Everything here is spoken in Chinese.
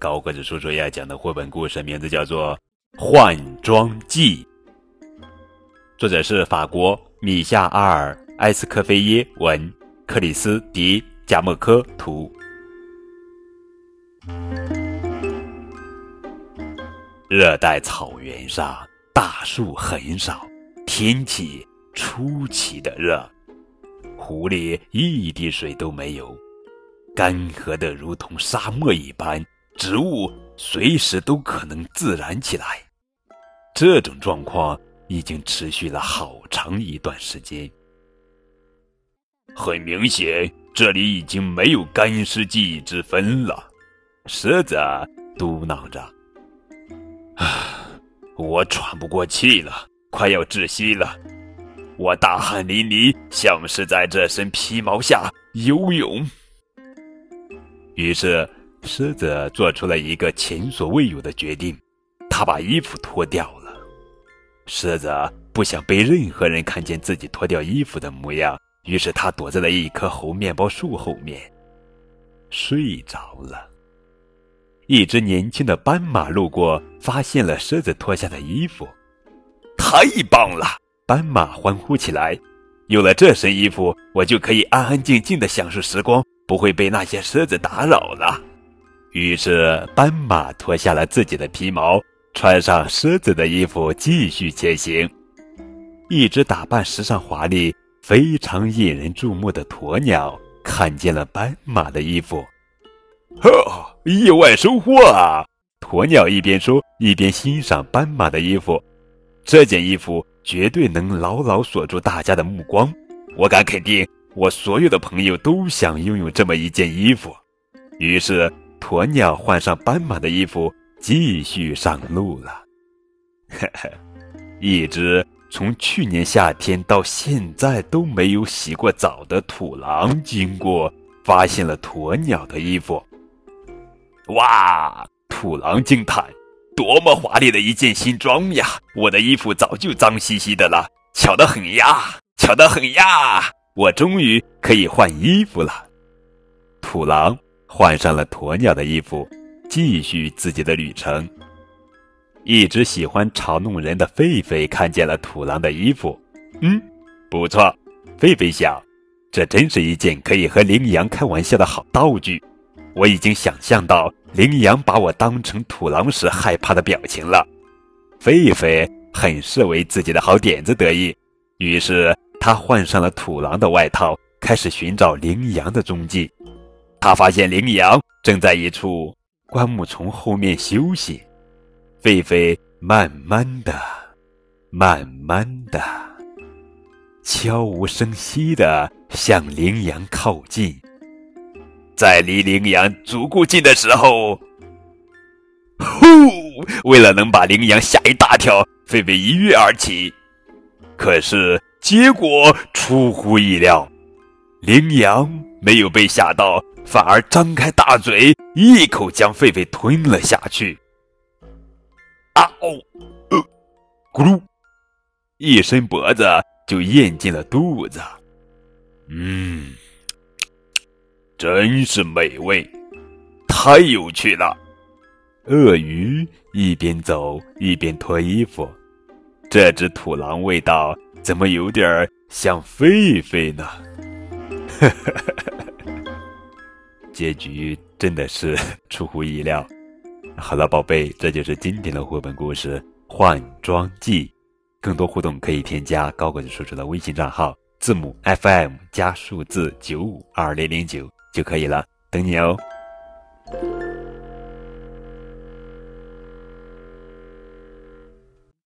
高个子叔叔要讲的绘本故事名字叫做《换装记》，作者是法国米夏阿尔·埃斯科菲耶文，克里斯迪贾莫科图。热带草原上大树很少，天气出奇的热，湖里一滴水都没有，干涸的如同沙漠一般。植物随时都可能自燃起来，这种状况已经持续了好长一段时间。很明显，这里已经没有干湿季之分了。狮子嘟囔着：“啊，我喘不过气了，快要窒息了。我大汗淋漓，像是在这身皮毛下游泳。”于是。狮子做出了一个前所未有的决定，他把衣服脱掉了。狮子不想被任何人看见自己脱掉衣服的模样，于是他躲在了一棵猴面包树后面，睡着了。一只年轻的斑马路过，发现了狮子脱下的衣服，太棒了！斑马欢呼起来：“有了这身衣服，我就可以安安静静的享受时光，不会被那些狮子打扰了。”于是，斑马脱下了自己的皮毛，穿上狮子的衣服，继续前行。一只打扮时尚华丽、非常引人注目的鸵鸟看见了斑马的衣服，呵，意外收获啊！鸵鸟一边说，一边欣赏斑马的衣服。这件衣服绝对能牢牢锁住大家的目光。我敢肯定，我所有的朋友都想拥有这么一件衣服。于是。鸵鸟换上斑马的衣服，继续上路了。呵呵，一只从去年夏天到现在都没有洗过澡的土狼经过，发现了鸵鸟的衣服。哇！土狼惊叹：“多么华丽的一件新装呀！我的衣服早就脏兮兮的了，巧得很呀，巧得很呀！我终于可以换衣服了。”土狼。换上了鸵鸟的衣服，继续自己的旅程。一直喜欢嘲弄人的狒狒看见了土狼的衣服，嗯，不错。狒狒想，这真是一件可以和羚羊开玩笑的好道具。我已经想象到羚羊把我当成土狼时害怕的表情了。狒狒很是为自己的好点子得意，于是他换上了土狼的外套，开始寻找羚羊的踪迹。他发现羚羊正在一处灌木丛后面休息，狒狒慢慢的、慢慢的、悄无声息的向羚羊靠近。在离羚羊足够近的时候，呼！为了能把羚羊吓一大跳，狒狒一跃而起。可是结果出乎意料，羚羊没有被吓到。反而张开大嘴，一口将狒狒吞了下去。啊哦，呃，咕噜，一伸脖子就咽进了肚子。嗯，真是美味，太有趣了。鳄鱼一边走一边脱衣服，这只土狼味道怎么有点像狒狒呢？哈哈哈。结局真的是 出乎意料。好了，宝贝，这就是今天的绘本故事《换装记》。更多互动可以添加高个子叔叔的微信账号，字母 FM 加数字九五二零零九就可以了，等你哦。